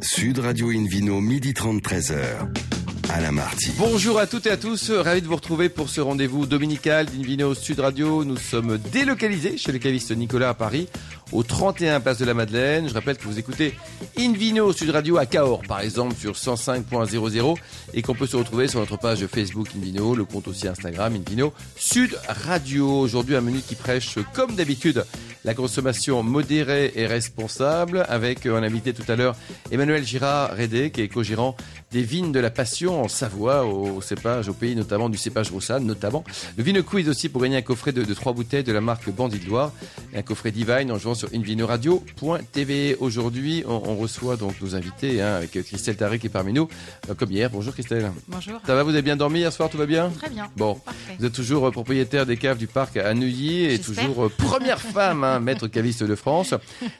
Sud Radio Invino, midi 30, 13h. Alain Marty. Bonjour à toutes et à tous, ravi de vous retrouver pour ce rendez-vous dominical d'Invino Sud Radio. Nous sommes délocalisés chez le caviste Nicolas à Paris, au 31 Place de la Madeleine. Je rappelle que vous écoutez Invino Sud Radio à Cahors, par exemple, sur 105.00 et qu'on peut se retrouver sur notre page Facebook Invino, le compte aussi Instagram Invino Sud Radio. Aujourd'hui, un menu qui prêche, comme d'habitude, la consommation modérée et responsable avec un invité tout à l'heure, Emmanuel Girard-Rédé, qui est co-gérant des vignes de la Passion en Savoie, au cépage, au pays notamment du cépage Roussanne, notamment. Le Vino Quiz aussi pour gagner un coffret de, trois bouteilles de la marque Bandit de Loire et un coffret Divine en jouant sur invinoradio.tv. Aujourd'hui, on, reçoit donc nos invités hein, avec Christelle Taré qui est parmi nous, euh, comme hier. Bonjour Christelle. Bonjour. Ça va, vous avez bien dormi hier soir, tout va bien Très bien. Bon, vous êtes toujours euh, propriétaire des caves du parc à Neuilly et toujours euh, première femme, hein, maître caviste de France.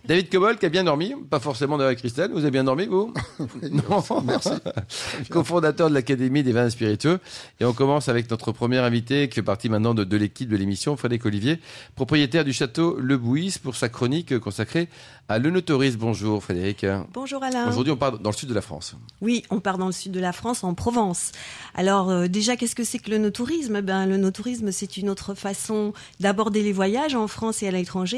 David Cobol qui a bien dormi, pas forcément avec Christelle, vous avez bien dormi vous Non, merci. cofondateur de l'Académie des vins spiritueux. Et on commence avec notre premier invité qui fait partie maintenant de, l'équipe de l'émission, Frédéric Olivier, propriétaire du château Le Bouis pour sa chronique consacrée à l'œnotourisme. Bonjour Frédéric. Bonjour Alain. Aujourd'hui on part dans le sud de la France. Oui, on part dans le sud de la France, en Provence. Alors euh, déjà, qu'est-ce que c'est que l'œnotourisme ben, L'œnotourisme, c'est une autre façon d'aborder les voyages en France et à l'étranger.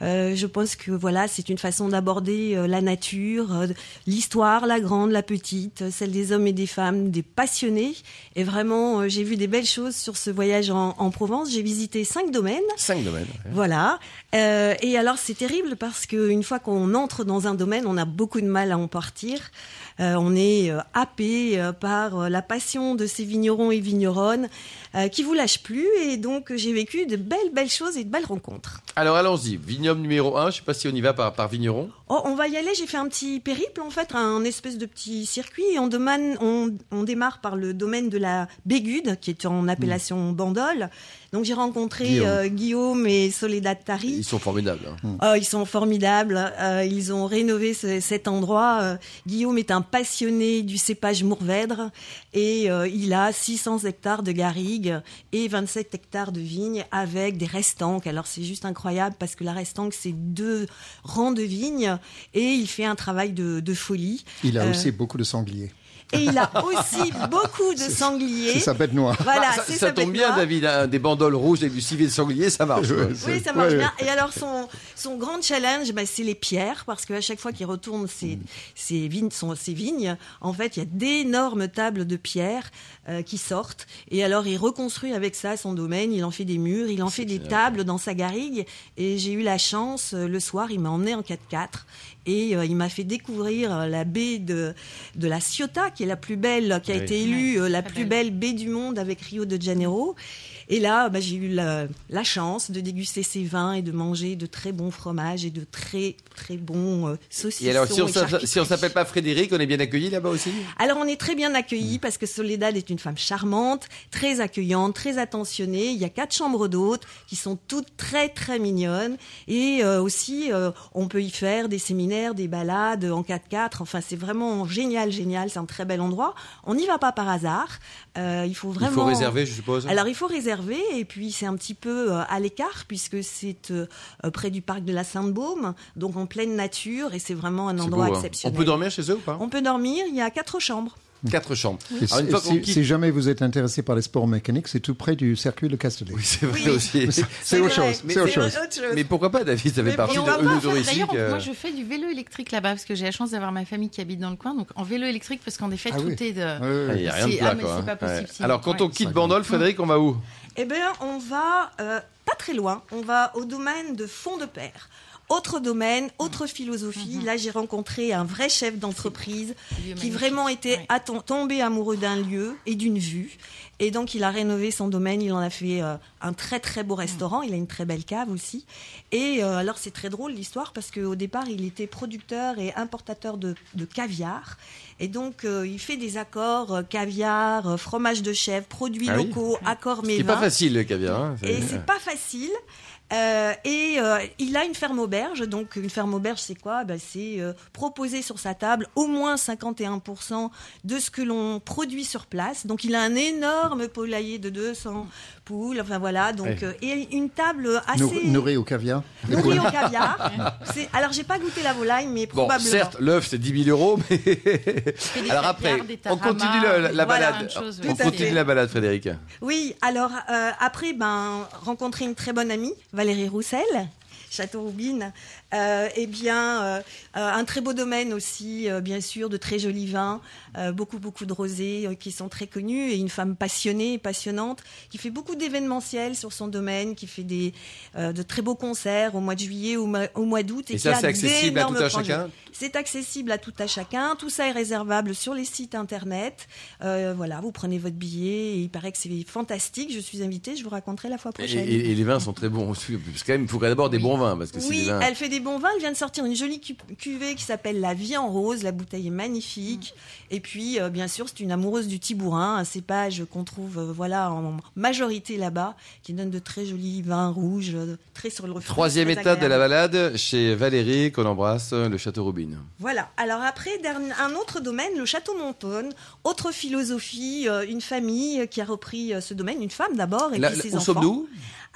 je pense que voilà, c'est une façon d'aborder euh, la nature, euh, l'histoire, la grande, la petite, celle des hommes et des femmes, des passionnés. Et vraiment, j'ai vu des belles choses sur ce voyage en, en Provence. J'ai visité cinq domaines. Cinq domaines. Voilà. et alors, c'est terrible parce qu'une fois qu'on entre dans un domaine, on a beaucoup de mal à en partir. on est happé par la passion de ces vignerons et vigneronnes qui vous lâchent plus. Et donc, j'ai vécu de belles, belles choses et de belles rencontres. Alors, allons-y numéro 1, je sais pas si on y va par, vigneron. Oh, on va y aller, j'ai fait un petit périple en fait, un espèce de petit circuit. On, on, on démarre par le domaine de la Bégude, qui est en appellation Bandol. Donc j'ai rencontré Guillaume. Euh, et Soledad Tari. Ils sont formidables. Hein. Oh, ils sont formidables. Euh, ils ont rénové cet endroit. Euh, Guillaume est un passionné du cépage Mourvèdre et il a 600 hectares de garrigues et 27 hectares de vignes avec des restanques. Alors c'est juste incroyable parce que la restanque c'est deux rangs de vignes et il fait un travail de, de folie. Il a aussi beaucoup de sangliers. Et il a aussi beaucoup de sangliers. C'est sa bête noire. Voilà, bah, ça, tombe bien, David. Hein, des bandoles rouges et du civet de sanglier, ça marche. oui, ça marche bien. Et alors, son, son grand challenge, bah, c'est les pierres, parce qu'à chaque fois qu'il retourne ses, ses, vignes, ses vignes, en fait, il y a d'énormes tables de pierres euh, qui sortent. Et alors, il reconstruit avec ça son domaine. Il en fait des murs, il en fait des tables dans sa garrigue. Et j'ai eu la chance, euh, le soir, il m'a emmené en 4x4 et euh, il m'a fait découvrir la baie de, de la Ciotat, qui est la plus belle, qui a été élue euh, la plus belle baie du monde avec Rio de Janeiro. Et là, bah, j'ai eu la, chance de déguster ces vins et de manger de très bons fromages et de très très bons euh, saucissons. Et alors, si on, si on s'appelle pas Frédéric, on est bien accueilli là-bas aussi? Alors, on est très bien accueilli parce que Soledad est une femme charmante, très accueillante, très attentionnée. Il y a quatre chambres d'hôtes qui sont toutes très très mignonnes et euh, aussi euh, on peut y faire des séminaires, des balades en 4x4. Enfin, c'est vraiment génial, génial. C'est un très bel endroit. On n'y va pas par hasard. il faut vraiment. Il faut réserver, je suppose. Alors, il faut réserver et puis c'est un petit peu euh, à l'écart puisque c'est euh, près du parc de la Sainte-Baume, donc en pleine nature et c'est vraiment un endroit hein. exceptionnel. On peut dormir chez eux ou pas? On peut dormir, il y a quatre chambres. Quatre chambres. si, jamais vous êtes intéressé par les sports mécaniques, c'est tout près du circuit de Castellet. Oui, c'est vrai aussi. C'est autre, chose. Mais, autre chose. mais pourquoi pas, David Ça fait partie de D'ailleurs, moi, euh. je fais du vélo électrique là-bas parce que j'ai la chance d'avoir ma famille qui habite dans le coin. Donc, en vélo électrique, parce qu'en effet, ah tout est de. Il n'y a rien de plat, quoi. Pas possible, Alors, quand on quitte Bandol, Frédéric, on va où? Eh bien, on va euh, pas très loin. On va au domaine de Fond de Père. Autre domaine, autre philosophie. Mhm. Là, j'ai rencontré un vrai chef d'entreprise qui vraiment était tombé amoureux d'un lieu et d'une vue. Et donc, il a rénové son domaine. Il en a fait euh, un très très beau restaurant. Il a une très belle cave aussi. Et euh, alors, c'est très drôle l'histoire parce qu'au départ, il était producteur et importateur de, caviar. Et donc, euh, il fait des accords caviar, fromage de chèvre, produits ah locaux, accords mévins. C'est pas facile le caviar. Hein, et c'est pas facile. Euh, et euh, il a une ferme auberge. Donc, une ferme auberge, c'est quoi? Ben, C'est euh, proposer sur sa table au moins 51% de ce que l'on produit sur place. Donc, il a un énorme poulailler de 200 poules, enfin voilà. Donc, euh, et une table assez. Nourrie au caviar Nourrie au caviar. Alors, j'ai pas goûté la volaille, mais probablement. Certes, l'œuf, c'est 10 000 euros, mais. alors après, on continue la, balade. on continue la balade, Frédéric. Oui, alors après, ben, rencontrer une très bonne amie, Valérie Roussel. Château Roubine. Euh, eh bien, euh, euh, un très beau domaine aussi, bien sûr, de très jolis vins, beaucoup, beaucoup de rosés qui sont très connus, et une femme passionnée, passionnante, qui fait beaucoup d'événementiels sur son domaine, qui fait des, de très beaux concerts au mois de juillet, au, au mois d'août. Et, ça, c'est accessible à tout à chacun C'est accessible à tout à chacun. Tout ça est réservable sur les sites internet. voilà, vous prenez votre billet, et il paraît que c'est fantastique. Je suis invitée, je vous raconterai la fois prochaine. Et, les vins sont très bons aussi, parce quand même, il faut d'abord des bons vins. Parce que oui, elle fait des bons vins. Elle vient de sortir une jolie cuvée qui s'appelle La Vie en Rose. La bouteille est magnifique. Et puis, euh, bien sûr, c'est une amoureuse du Tibourin, un cépage qu'on trouve euh, voilà, en majorité là-bas, qui donne de très jolis vins rouges, euh, très sur le reflet. Troisième étape de la balade, chez Valérie, qu'on embrasse, le Château Robine. Voilà. Alors après, un autre domaine, le Château Montone. Autre philosophie, une famille qui a repris ce domaine, une femme d'abord, et puis ses enfants.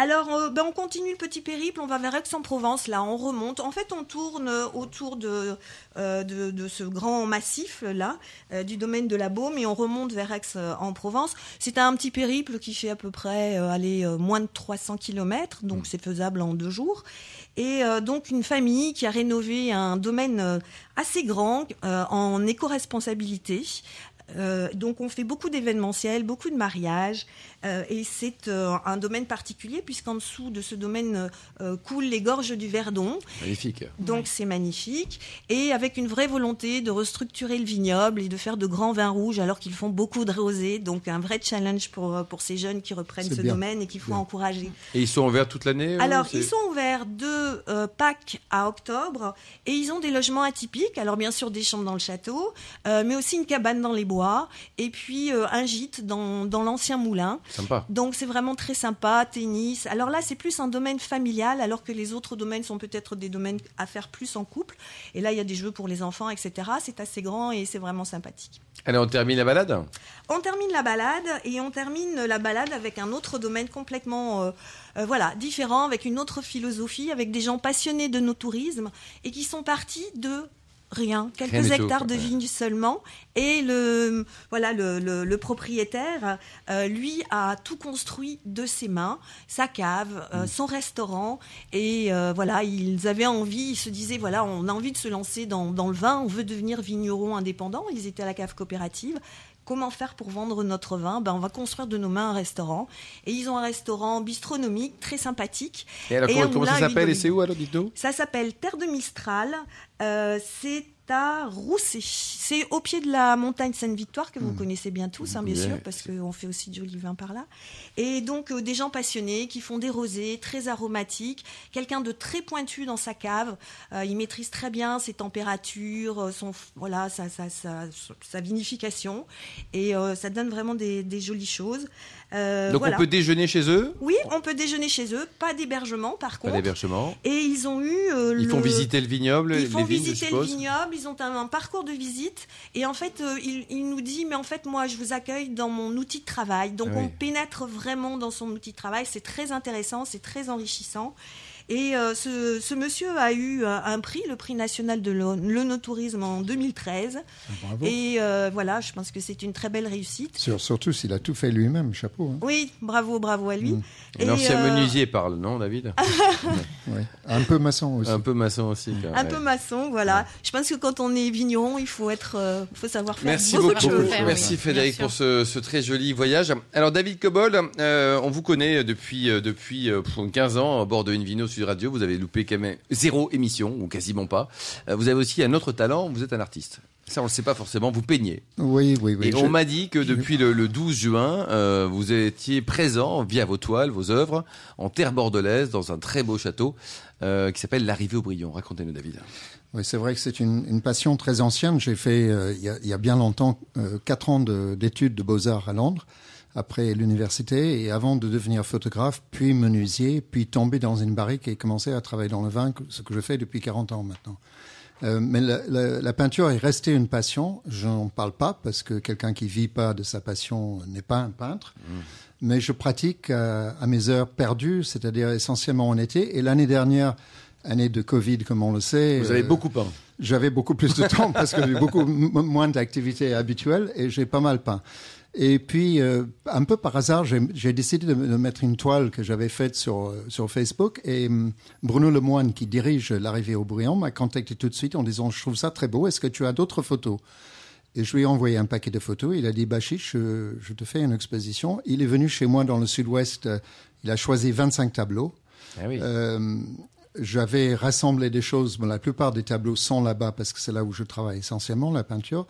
Alors, euh, ben, on continue le petit périple, on va vers Aix-en-Provence, là, on remonte. En fait, on tourne autour de, euh, de, ce grand massif, là, euh, du domaine de la Baume, et on remonte vers Aix-en-Provence. C'est un petit périple qui fait à peu près aller moins de 300 km, donc mmh. c'est faisable en deux jours. Et donc, une famille qui a rénové un domaine assez grand en éco-responsabilité. donc on fait beaucoup d'événementiels, beaucoup de mariages, et c'est euh, un domaine particulier puisqu'en dessous de ce domaine euh, coulent les gorges du Verdon. Magnifique. Donc c'est magnifique. Et avec une vraie volonté de restructurer le vignoble et de faire de grands vins rouges alors qu'ils font beaucoup de rosés. Donc un vrai challenge pour, pour ces jeunes qui reprennent ce domaine et qu'il faut encourager. Et ils sont ouverts toute l'année Alors ils sont ouverts de Pâques à octobre et ils ont des logements atypiques. Alors bien sûr des chambres dans le château, mais aussi une cabane dans les bois et puis un gîte dans, dans l'ancien moulin. Donc c'est vraiment très sympa, tennis. Alors là, c'est plus un domaine familial, alors que les autres domaines sont peut-être des domaines à faire plus en couple. Et là, il y a des jeux pour les enfants, etc. C'est assez grand et c'est vraiment sympathique. Allez, on termine la balade? On termine la balade et on termine la balade avec un autre domaine complètement euh, euh, voilà, différent, avec une autre philosophie, avec des gens passionnés de nos tourismes et qui sont partis de rien, quelques hectares de vignes seulement. Et le, voilà, le, propriétaire, euh, lui, a tout construit de ses mains, sa cave, euh, mm. son restaurant. Et euh, voilà, ils avaient envie, ils se disaient, voilà, on a envie de se lancer dans, dans le vin, on veut devenir vigneron indépendant. Ils étaient à la cave coopérative comment faire pour vendre notre vin ben, On va construire de nos mains un restaurant. Et ils ont un restaurant bistronomique très sympathique. Et alors, comment, ça s'appelle et c'est où alors, dites-nous? Ça s'appelle Terre de Mistral. Euh, c'est à Roussé. C'est au pied de la montagne Sainte-Victoire, que vous hmm. connaissez bien tous, hein, bien sûr, parce qu'on fait aussi du vin par là. Et donc, euh, des gens passionnés qui font des rosés très aromatiques. Quelqu'un de très pointu dans sa cave. Euh, il maîtrise très bien ses températures, son, voilà, sa, sa, vinification. Et ça donne vraiment des, des jolies choses. Euh, Donc on peut déjeuner chez eux Oui, on peut déjeuner chez eux, pas d'hébergement par contre. Pas d'hébergement. Et ils ont eu. Euh, ils font visiter le vignoble, ils font visiter le vignoble, ils ont un, parcours de visite. Et en fait, euh, il, nous dit mais en fait, moi, je vous accueille dans mon outil de travail. Donc on pénètre vraiment dans son outil de travail. C'est très intéressant, c'est très enrichissant. Et euh, ce, monsieur a eu euh, un prix, le prix national de l'onotourisme en 2013. Bravo. Et euh, voilà, je pense que c'est une très belle réussite. surtout s'il a tout fait lui-même, chapeau. Hein. Oui, bravo, bravo à lui. Mm. L'ancien menuisier parle, non, David Un peu maçon aussi. Un peu maçon aussi. un peu maçon, voilà. Je pense que quand on est vigneron, il faut être, faut savoir faire Merci beaucoup. De Merci Frédéric pour ce, très joli voyage. Alors David Cobol, on vous connaît depuis depuis 15 ans à bord de Invino sur Radio, vous avez loupé quand même zéro émission, ou quasiment pas. Euh, vous avez aussi un autre talent, vous êtes un artiste. Ça, on ne le sait pas forcément, vous peignez. Oui, oui, oui. Et on m'a dit que depuis le, 12 juin, euh, vous étiez présent via vos toiles, vos œuvres, en terre bordelaise, dans un très beau château euh, qui s'appelle l'Arrivée au Brillant. Racontez-nous, David. Oui, c'est vrai que c'est une, passion très ancienne. J'ai fait, il, y a, bien longtemps, quatre ans d'études de beaux-arts à Londres après l'université et avant de devenir photographe, puis menuisier, puis tomber dans une barrique et commencer à travailler dans le vin, ce que je fais depuis 40 ans maintenant. Euh, mais la, peinture est restée une passion. Je n'en parle pas parce que quelqu'un qui vit pas de sa passion n'est pas un peintre. Mmh. mais je pratique à mes heures perdues, c'est-à-dire essentiellement en été. Et l'année dernière, année de Covid, comme on le sait. Vous avez beaucoup peint. J'avais beaucoup plus de temps parce que j'ai beaucoup moins d'activités habituelles et j'ai pas mal peint. Et puis, euh, un peu par hasard, j'ai décidé de, mettre une toile que j'avais faite sur, euh, sur Facebook. Et hum, Bruno Lemoine, qui dirige l'arrivée au Briand, m'a contacté tout de suite en disant Je trouve ça très beau, est-ce que tu as d'autres photos? Et je lui ai envoyé un paquet de photos. Il a dit Bachiche, je, je, te fais une exposition. Il est venu chez moi dans le sud-ouest. Il a choisi 25 tableaux. Ah oui. euh, j'avais rassemblé des choses. la plupart des tableaux sont là-bas parce que c'est là où je travaille essentiellement, la peinture.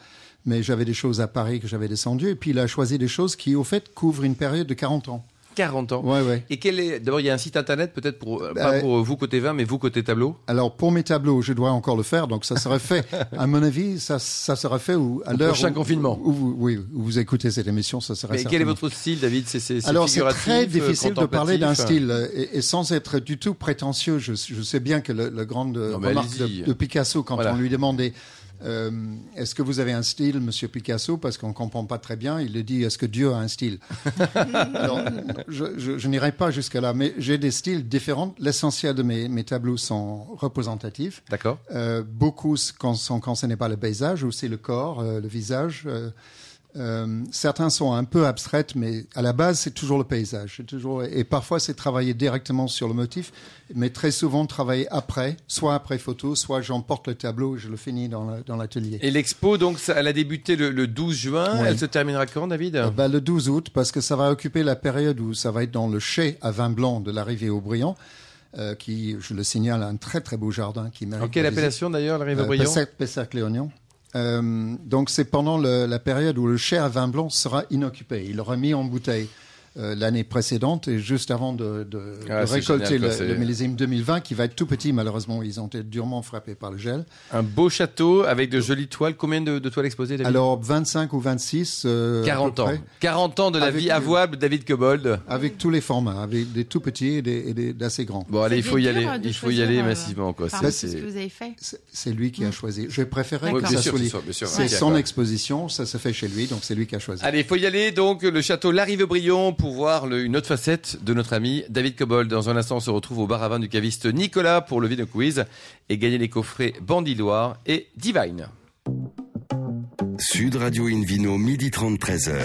Mais j'avais des choses à Paris que j'avais descendues. Et puis il a choisi des choses qui, au fait, couvrent une période de 40 ans. 40 ans. Ouais, ouais. Et quel est d'abord il y a un site internet peut-être pour euh, pas pour vous côté vin mais vous côté tableau. Alors pour mes tableaux, je dois encore le faire donc ça serait fait à mon avis ça ça sera fait ou à l'heure prochain confinement. Où, oui, où vous écoutez cette émission, ça serait Mais quel est votre style David? C'est Alors c'est très difficile de parler d'un style et, sans être du tout prétentieux, je, je sais bien que le grande remarque de, Picasso quand on lui demandait euh, est-ce que vous avez un style, Monsieur Picasso? Parce qu'on ne comprend pas très bien. Il le dit Est-ce que Dieu a un style? Alors, je, n'irai pas jusqu'à là, mais j'ai des styles différents. L'essentiel de mes, tableaux sont représentatifs. D'accord. Euh, beaucoup quand, sont, quand ce n'est pas le paysage, ou c'est le corps, euh, le visage. Euh, certains sont un peu abstraites, mais à la base, c'est toujours le paysage. Toujours, et parfois, c'est travailler directement sur le motif, mais très souvent travailler après, soit après photo, soit j'emporte le tableau et je le finis dans l'atelier. et l'expo, donc, elle a débuté le, 12 juin. Elle se terminera quand, David euh, bah, Le 12 août, parce que ça va occuper la période où ça va être dans le chai à vin blanc de l'arrivée au Briand. Euh, qui, je le signale, a un très très beau jardin qui mérite. En quelle appellation d'ailleurs, l'arrivée au Briand? Pessac-Léognan. Euh, donc c'est pendant le, la période où le cher à vin blanc sera inoccupé. Il aura mis en bouteille euh, l'année précédente et juste avant de, de, ah, récolter le, millésime 2020 qui va être tout petit malheureusement. Ils ont été durement frappés par le gel. Un beau château avec de jolies toiles. Combien de, toiles exposées David? Alors 25 ou 26. 40 euh, ans. 40 ans de la vie avouable David Cobold. Avec tous les formats, avec des tout petits et des, d'assez grands. Bon allez, il faut y aller. Il faut y aller massivement quoi. C'est ce que vous avez fait. C'est lui qui a choisi. Je préférais que ça soit C'est son exposition, ça se fait chez lui, donc c'est lui qui a choisi. Allez, il faut y aller. Donc le château Larive-Brion pour voir une autre facette de notre ami David Cobold. Dans un instant, on se retrouve au bar à vin du caviste Nicolas pour le Vino Quiz et gagner les coffrets Bandiloire et Divine. Sud Radio Invino, midi 30, 13h.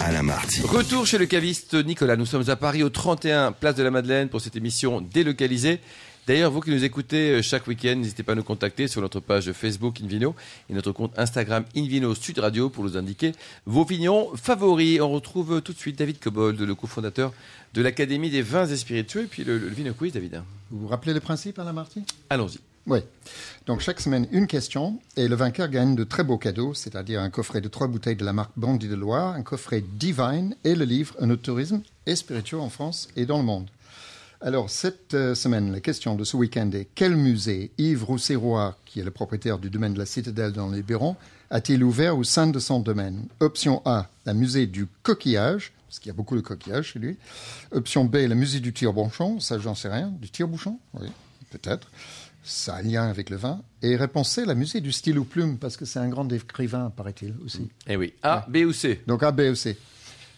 À la Marty. Retour chez le caviste Nicolas. Nous sommes à Paris au 31 Place de la Madeleine pour cette émission délocalisée. D'ailleurs, vous qui nous écoutez euh, chaque week-end, n'hésitez pas à nous contacter sur notre page Facebook Invino et notre compte Instagram Invino Sud Radio pour nous indiquer vos opinions favoris. On retrouve tout de suite David Cobold, le cofondateur de l'Académie des vins et spiritueux, et puis le, Vino Quiz, David. Vous vous rappelez les principes, Alain Marty? Allons-y. Oui. Donc chaque semaine, une question et le vainqueur gagne de très beaux cadeaux, c'est-à-dire un coffret de trois bouteilles de la marque Bandit de Loire, un coffret Divine et le livre Un autre tourisme et spiritueux en France et dans le monde. Alors, cette euh, semaine, la question de ce week-end est quel musée Yves Rousseroy, qui est le propriétaire du domaine de la Citadelle dans les Bérons, a-t-il ouvert au sein de son domaine? Option A, le musée du coquillage, parce qu'il y a beaucoup de coquillages chez lui. Option B, le musée du tire-bouchon, ça j'en sais rien. Du tire-bouchon? Oui, peut-être. Ça a un lien avec le vin. Et réponse C, la musée du stylo plume, parce que c'est un grand écrivain, paraît-il aussi. Eh oui. A, B ou C? Donc A, B ou C.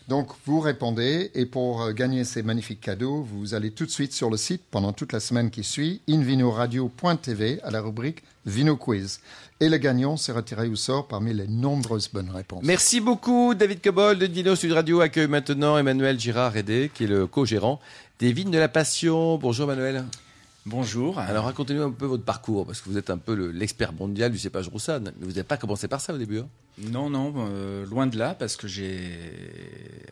Donc vous répondez et pour euh, gagner ces magnifiques cadeaux, vous allez tout de suite sur le site pendant toute la semaine qui suit, invinoradio.tv à la rubrique Vino Quiz. Et le gagnant sera tiré au sort parmi les nombreuses bonnes réponses. Merci beaucoup David Cobol de Vino Sud Radio accueille maintenant Emmanuel Girard-Rédé qui est le co-gérant des Vignes de la Passion. Bonjour Emmanuel. Bonjour. Alors racontez-nous un peu votre parcours, parce que vous êtes un peu l'expert mondial du cépage roussade, mais vous n'avez pas commencé par ça au début. Hein? Non, non, euh, loin de là, parce que j'ai.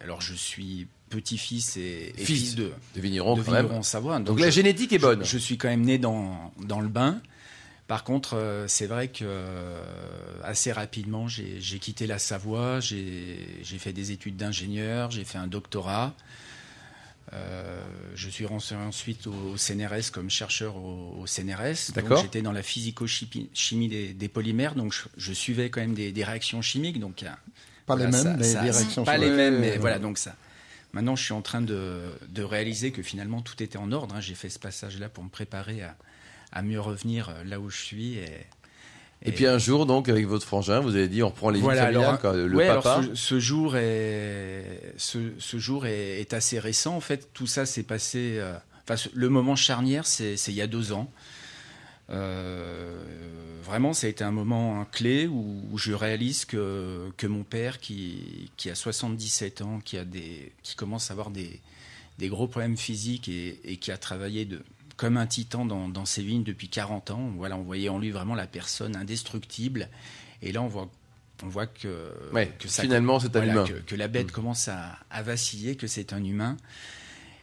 Alors je suis petit-fils et, fils, de, de vigneron, de Savoie. Donc, la génétique est bonne. Je, suis quand même né dans, dans le bain. Par contre, euh, c'est vrai que euh, assez rapidement, j'ai quitté la Savoie, j'ai fait des études d'ingénieur, j'ai fait un doctorat. Euh, je suis rentré ensuite au, CNRS comme chercheur au, CNRS. D'accord. J'étais dans la physico-chimie des, polymères, donc je, suivais quand même des, réactions chimiques. Donc pas les mêmes, mais des réactions Pas les mêmes, mais voilà donc ça. Maintenant, je suis en train de, réaliser que finalement tout était en ordre. Hein. J'ai fait ce passage-là pour me préparer à, mieux revenir là où je suis et, Et, puis un jour, donc, avec votre frangin, vous avez dit, on reprend les voilà, familiales, le papa. ce, jour est, ce, jour est, assez récent. En fait, tout ça s'est passé. Euh, enfin, le moment charnière, c'est il y a deux ans. Euh, vraiment, ça a été un moment clé où, je réalise que, que mon père, qui, qui, a 77 ans, qui, a des, qui commence à avoir des, des gros problèmes physiques et, et qui a travaillé de, comme un titan dans, ses vignes depuis 40 ans. Voilà, on voyait en lui vraiment la personne indestructible. Et là, on voit, on voit que, que finalement, c'est un humain. Que, la bête mm. commence à, vaciller, que c'est un humain.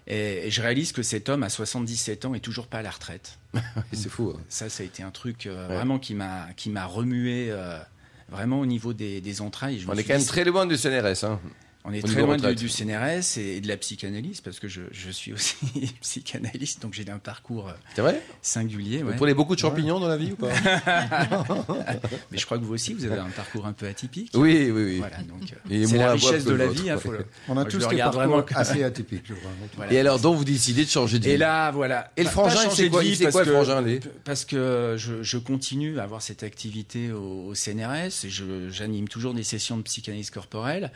Et, je réalise que cet homme, à 77 ans, est toujours pas à la retraite. c'est fou. Hein. Ça, ça a été un truc euh, vraiment qui m'a qui m'a remué euh, vraiment au niveau des, entrailles. on est quand même très loin du CNRS. Hein. On est très loin du, CNRS et, de la psychanalyse parce que je, suis aussi psychanalyste, donc j'ai un parcours euh, vrai? singulier. Vous prenez beaucoup de champignons dans la vie ou pas? Mais je crois que vous aussi, vous avez un parcours un peu atypique. Oui, oui, oui. Voilà, donc euh, c'est la richesse de la vie. Hein, On a tous des parcours vraiment assez atypiques. Je Et alors, donc vous décidez de changer de vie? Et là, voilà. Et le frangin, c'est quoi, c'est quoi le frangin Parce que je, continue à avoir cette activité au, au CNRS et j'anime toujours des sessions de psychanalyse corporelle.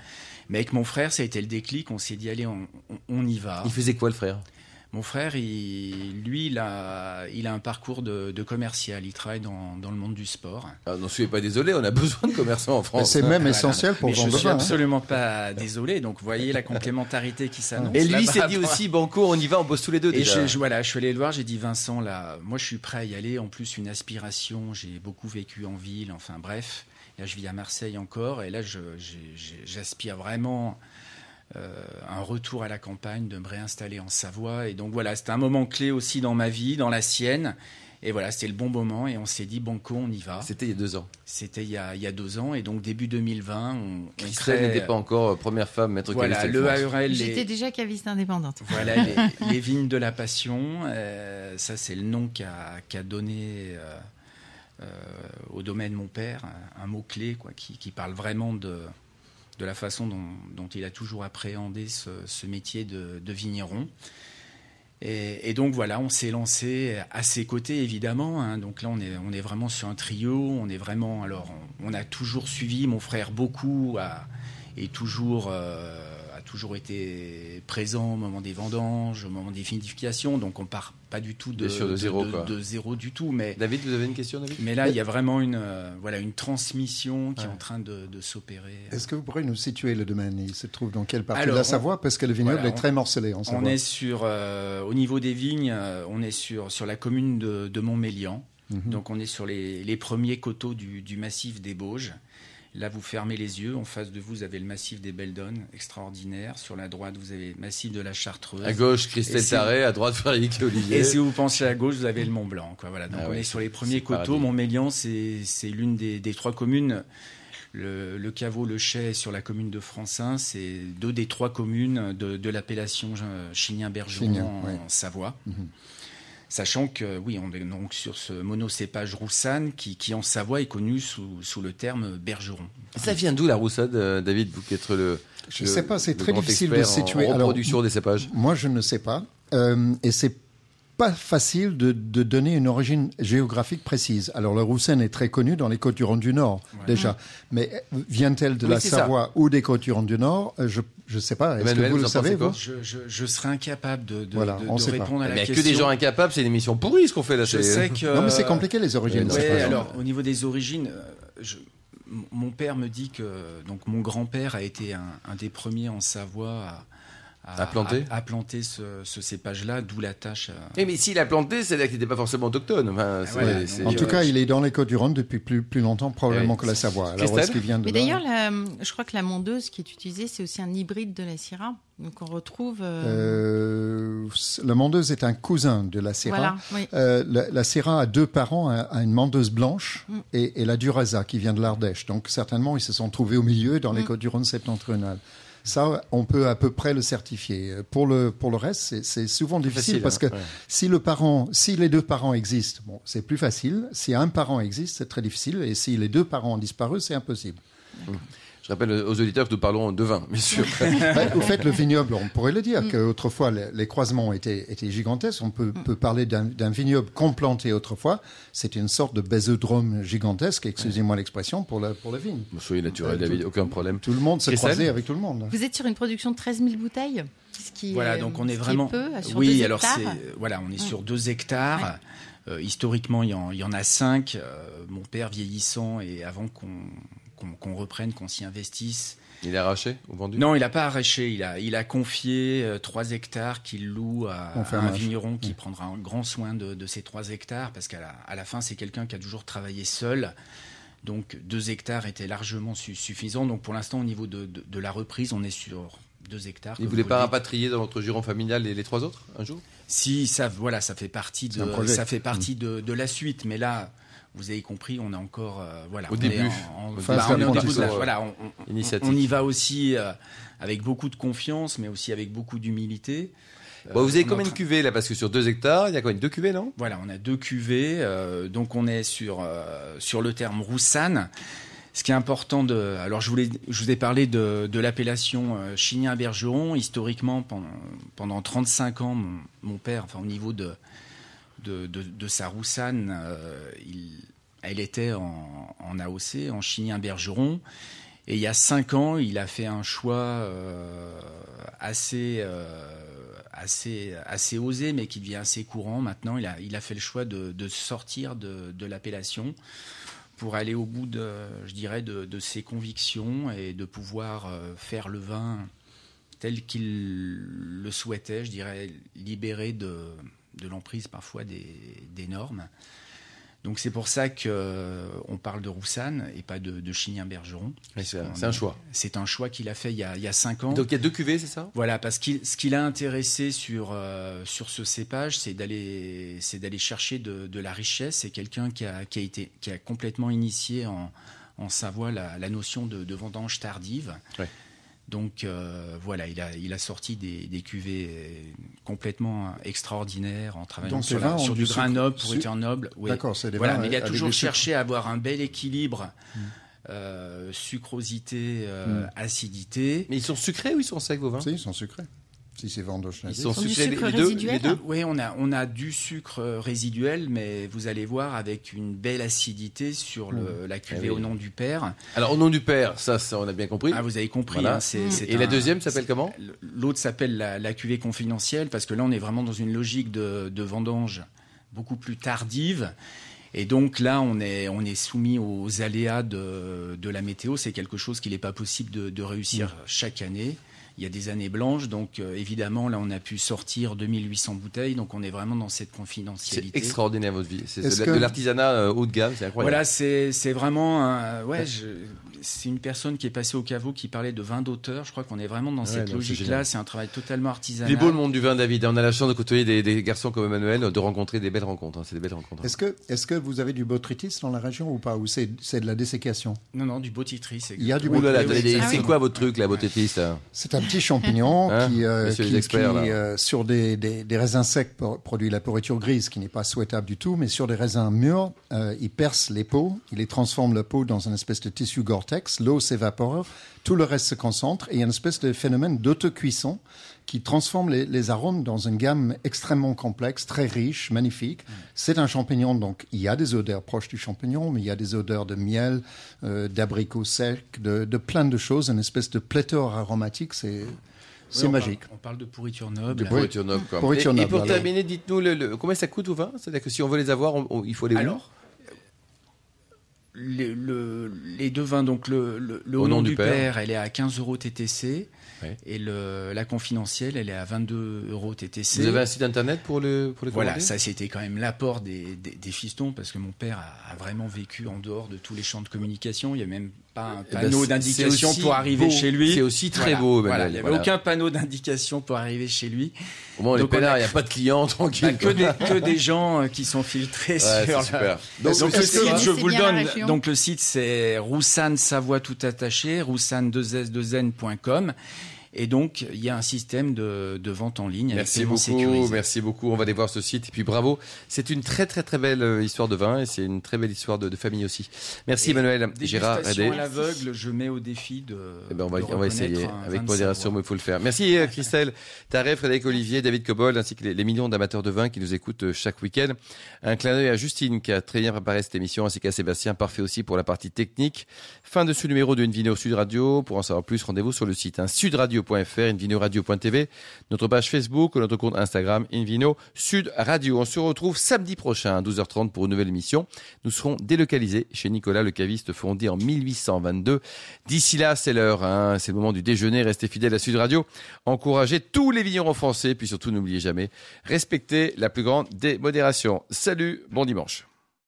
Mais avec mon frère, ça a été le déclic. On s'est dit, allez, on, y va. Il faisait quoi, le frère? Mon frère, il, lui, il a, il a un parcours de, commercial. Il travaille dans, dans, le monde du sport. Ah, non, soyez pas désolé, on a besoin de commerçants en France. C'est même essentiel pour Mais Je suis hein. absolument pas désolé. Donc, vous voyez la complémentarité qui s'annonce. Et lui s'est dit aussi, Banco, on y va, on bosse tous les deux. Et Je, voilà, je suis allé le voir, j'ai dit, Vincent, là, moi, je suis prêt à y aller. En plus, une aspiration. J'ai beaucoup vécu en ville. Enfin, bref. Là, je vis à Marseille encore, et là, j'aspire vraiment euh, un retour à la campagne, de me réinstaller en Savoie. Et donc voilà, c'était un moment clé aussi dans ma vie, dans la sienne. Et voilà, c'était le bon moment et on s'est dit, banco, on y va. C'était il y a deux ans. C'était il, y a deux ans et donc début 2020, on, Christelle n'était pas encore euh, première femme maître voilà, le ARL. J'étais déjà caviste indépendante. Voilà, les, vignes de la passion, euh, ça c'est le nom qu'a donné euh, au domaine mon père, un, mot-clé quoi, qui, qui, parle vraiment de, de la façon dont, il a toujours appréhendé ce, métier de, vigneron. Et, donc voilà, on s'est lancé à ses côtés évidemment. Hein. Donc là, on est, on est vraiment sur un trio. On est vraiment, alors, on, a toujours suivi mon frère beaucoup et toujours. Euh, toujours été présent au moment des vendanges, au moment des finifications, donc on part pas du tout de, de, zéro, de, zéro du tout. Mais, David, vous avez une question, David? Mais là, il y a vraiment une, euh, voilà, une transmission qui est en train de, s'opérer. Est-ce que vous pourriez nous situer le domaine? Il se trouve dans quelle partie de la Savoie? Parce que le vignoble est très morcelé en Savoie. On est sur, euh, au niveau des vignes, euh, on est sur, sur la commune de, Montmélian. Mhm. Donc on est sur les, les premiers coteaux du, du massif des Bauges. Là, vous fermez les yeux. En face de vous, vous avez le massif des Beldonnes, extraordinaire. Sur la droite, vous avez le massif de la Chartreuse. À gauche, Christelle Tarré. À droite, Frédéric Olivier. Et si vous pensez à gauche, vous avez le Mont Blanc. Quoi. Voilà. Donc, ah on est sur les premiers coteaux. Montmélian, c'est l'une des, trois communes. Le, caveau, le chais sur la commune de Francin, c'est deux des trois communes de, l'appellation Chignin-Bergeron en, Savoie. Mhm. Sachant que, oui, on est donc sur ce monocépage roussanne qui, qui en Savoie est connu sous, sous le terme bergeron. Ça vient d'où la roussade, euh, David, vous qui êtes le. Je ne sais pas, c'est très difficile de situer. En reproduction des cépages. Moi, je ne sais pas. Euh, et c'est pas facile de, de, donner une origine géographique précise. Alors, le Roussène est très connu dans les Côtes-du-Rhône du Nord, déjà. Mais vient-elle de la Savoie ou des Côtes-du-Rhône du Nord? Je ne sais pas. Est-ce que vous, le savez vous? Je, je, je, serais incapable de, de, voilà, de, répondre à la mais question. que des gens incapables, c'est une émission pourrie ce qu'on fait là. Je sais que... Non, mais c'est compliqué les origines. Alors, au niveau des origines, euh, mon père me dit que donc mon grand-père a été un, un, des premiers en Savoie à à, planter, à, planter ce, cépage-là, d'où la tâche. Euh. mais s'il a planté, c'est-à-dire qu'il n'était pas forcément autochtone. Ah en tout cas, il est dans les Côtes-du-Rhône depuis plus, plus longtemps, probablement que la Savoie. Alors, est-ce vient de Mais d'ailleurs, je crois que la mondeuse qui est utilisée, c'est aussi un hybride de la Syrah. Donc on retrouve. Euh... Euh, la mondeuse est un cousin de la Syrah. Euh, la, Syrah a deux parents, a, une mondeuse blanche mm. et, la Duraza qui vient de l'Ardèche. Donc certainement, ils se sont trouvés au milieu dans les mm. Côtes-du-Rhône septentrionales. Ça, on peut à peu près le certifier. Pour le, pour le reste, c'est souvent difficile parce hein, que si le parent, si les deux parents existent, bon, c'est plus facile. Si un parent existe, c'est très difficile. Et si les deux parents ont disparu, c'est impossible. Je rappelle aux auditeurs que nous parlons de vin, bien sûr. Au fait, le vignoble, on pourrait le dire, mm. qu'autrefois, les, croisements étaient, étaient, gigantesques. On peut, mm. peut parler d'un vignoble complanté autrefois. C'était une sorte de bésodrome gigantesque, excusez-moi l'expression, pour la, pour la vigne. Soyez naturel, David, aucun problème. Tout le monde se croisait avec tout le monde. Vous êtes sur une production de 13 000 bouteilles ce qui voilà, donc on est vraiment. peu, sur oui, alors c'est voilà, on est sur deux hectares. Euh, historiquement, il y, en, il y, en, a cinq. Euh, mon père vieillissant et avant qu'on qu'on reprenne, qu'on s'y investisse. Il a arraché ou vendu? Non, il n'a pas arraché. Il a, il a confié 3 euh, hectares qu'il loue à, un vigneron qui prendra un grand soin de, ces 3 hectares parce qu'à la, à la fin, c'est quelqu'un qui a toujours travaillé seul. Donc 2 hectares étaient largement suffisants. Donc pour l'instant, au niveau de, de, la reprise, on est sur 2 hectares. Il ne voulait pas rapatrier dans votre giron familial les, les trois autres un jour? Si, ça, voilà, ça fait partie, de, ça fait partie mmh. de, la suite. Mais là, vous avez compris, on est encore euh, voilà, au début. on, y va aussi euh, avec beaucoup de confiance, mais aussi avec beaucoup d'humilité. vous avez euh, combien de cuvées là? Parce que sur deux hectares, il y a combien Deux cuvées, non? Voilà, on a deux cuvées. donc on est sur, sur le terme roussanne. Ce qui est important de. Alors, je, voulais, je vous ai parlé de, de l'appellation Chignin-Bergeron. Historiquement, pendant, pendant 35 ans, mon, mon, père, enfin, au niveau de, de, sa roussanne, euh, elle était en, AOC, en Chignin-Bergeron. Et il y a cinq ans, il a fait un choix euh, assez, euh, assez, assez osé, mais qui devient assez courant maintenant. Il a, il a fait le choix de, sortir de, l'appellation pour aller au bout de, je dirais, de, ses convictions et de pouvoir faire le vin tel qu'il le souhaitait, je dirais, libéré de, de l'emprise parfois des, normes. Donc c'est pour ça qu'on euh, parle de Roussanne et pas de, de Chignin-Bergeron. C'est un choix. C'est un choix qu'il a fait il y a, cinq ans. Donc il y a deux cuvées, c'est ça? Voilà, parce que ce qui l'a intéressé sur, euh, sur ce cépage, c'est d'aller chercher de, la richesse. C'est quelqu'un qui a, qui, a été, qui a complètement initié en, en Savoie la, la notion de, de vendange tardive. Ouais. Donc euh, voilà, il a, il a sorti des, des, cuvées complètement extraordinaires en travaillant sur, sur du grain noble, pourriture noble. D'accord, c'est voilà, mais il a toujours cherché à avoir un bel équilibre. Hmm. Euh, sucrosité, euh, hmm. acidité. Mais ils sont sucrés ou ils sont secs vos vins? Si, ils sont sucrés. Si c'est vendange Ils sont sucrés les, deux, les, deux, Oui, on a, on a du sucre résiduel, mais vous allez voir avec une belle acidité sur le, mmh. la cuvée eh au nom du père. Alors au nom du père, ça, ça on a bien compris. Ah, vous avez compris. Hein, mmh. Et la deuxième s'appelle comment L'autre s'appelle la, la, cuvée confidentielle, parce que là on est vraiment dans une logique de, de vendange beaucoup plus tardive. Et donc là, on est, on est soumis aux aléas de, de la météo. C'est quelque chose qu'il n'est pas possible de, de réussir mmh. chaque année il y a des années blanches. Donc euh, évidemment, là, on a pu sortir 2800 bouteilles. Donc on est vraiment dans cette confidentialité. C'est extraordinaire votre vie. C'est de, l'artisanat euh, haut de gamme, c'est incroyable. Voilà, c'est vraiment ouais, c'est une personne qui est passée au caveau qui parlait de vin d'auteur. Je crois qu'on est vraiment dans cette logique-là. C'est un travail totalement artisanal. Il est beau le monde du vin, David. On a la chance de côtoyer des, garçons comme Emmanuel, de rencontrer des belles rencontres. Hein. C'est des belles rencontres. Est-ce que, est que vous avez du botrytis dans la région ou pas? Ou c'est de la dessécation Non, non, du botrytis. Il y a du botrytis. C'est quoi votre truc, la botrytis C'est un petit champignon hein, qui, euh, euh, sur des, raisins secs, produit la pourriture grise, qui n'est pas souhaitable du tout, mais sur des raisins mûrs, euh, il perce les peaux, il les transforme la peau dans une espèce de tissu L'eau s'évapore, tout le reste se concentre, et il y a une espèce de phénomène d'autocuisson qui transforme les, arômes dans une gamme extrêmement complexe, très riche, magnifique. Mm. C'est un champignon, donc il y a des odeurs proches du champignon, mais il y a des odeurs de miel, d'abricots secs, de, de plein de choses, une espèce de pléthore aromatique, c'est... C'est magique. on parle de pourriture noble. De pourriture noble, et, pour terminer, dites-nous le, combien ça coûte au vin C'est-à-dire que si on veut les avoir, il faut les Alors, les, les, deux vins, donc le, le, au, nom, du, père. elle est à 15 euros TTC. Et le, la confidentielle, elle est à 22 euros TTC. Vous avez un site internet pour le pour les Voilà, ça c'était quand même l'apport des, des, fistons parce que mon père a, vraiment vécu en dehors de tous les champs de communication. Il n'y a même pas un eh ben, panneau d'indication pour arriver chez lui. C'est aussi très beau. Voilà, il n'y avait aucun panneau d'indication pour arriver chez lui. Au moins, les pénards, il n'y a pas de clients tranquille. que, des, que des gens euh, qui sont filtrés sur. Super. Donc, le site, je vous le donne. Donc le site c'est Roussanne Savoie tout attaché, roussanne2s2n.com. Et donc, il y a un système de, de vente en ligne. Merci beaucoup, merci beaucoup. On va aller voir ce site. Et puis bravo, c'est une très très très belle euh, histoire de vin et c'est une très belle histoire de, de famille aussi. Merci Emmanuel. Gérard Redé. à l'aveugle, je mets au défi de. Eh ben on va, on va essayer avec modération, mais il faut le faire. Merci euh, Christelle, Tarek, Frédéric Olivier, David Cobol, ainsi que les, les millions d'amateurs de vin qui nous écoutent euh, chaque week-end. Un clin d'œil à Justine qui a très bien préparé cette émission, ainsi qu'à Sébastien, parfait aussi pour la partie technique. Fin de ce numéro de Invino Sud Radio. Pour en savoir plus, rendez-vous sur le site hein, sudradio.fr, invinoradio.tv, notre page Facebook, notre compte Instagram Invino Sud Radio. On se retrouve samedi prochain à 12h30 pour une nouvelle émission. Nous serons délocalisés chez Nicolas le caviste fondé en 1822. D'ici là, c'est l'heure, hein. c'est le moment du déjeuner. Restez fidèles à Sud Radio. Encouragez tous les vignerons français, puis surtout n'oubliez jamais, respectez la plus grande des modérations. Salut, bon dimanche.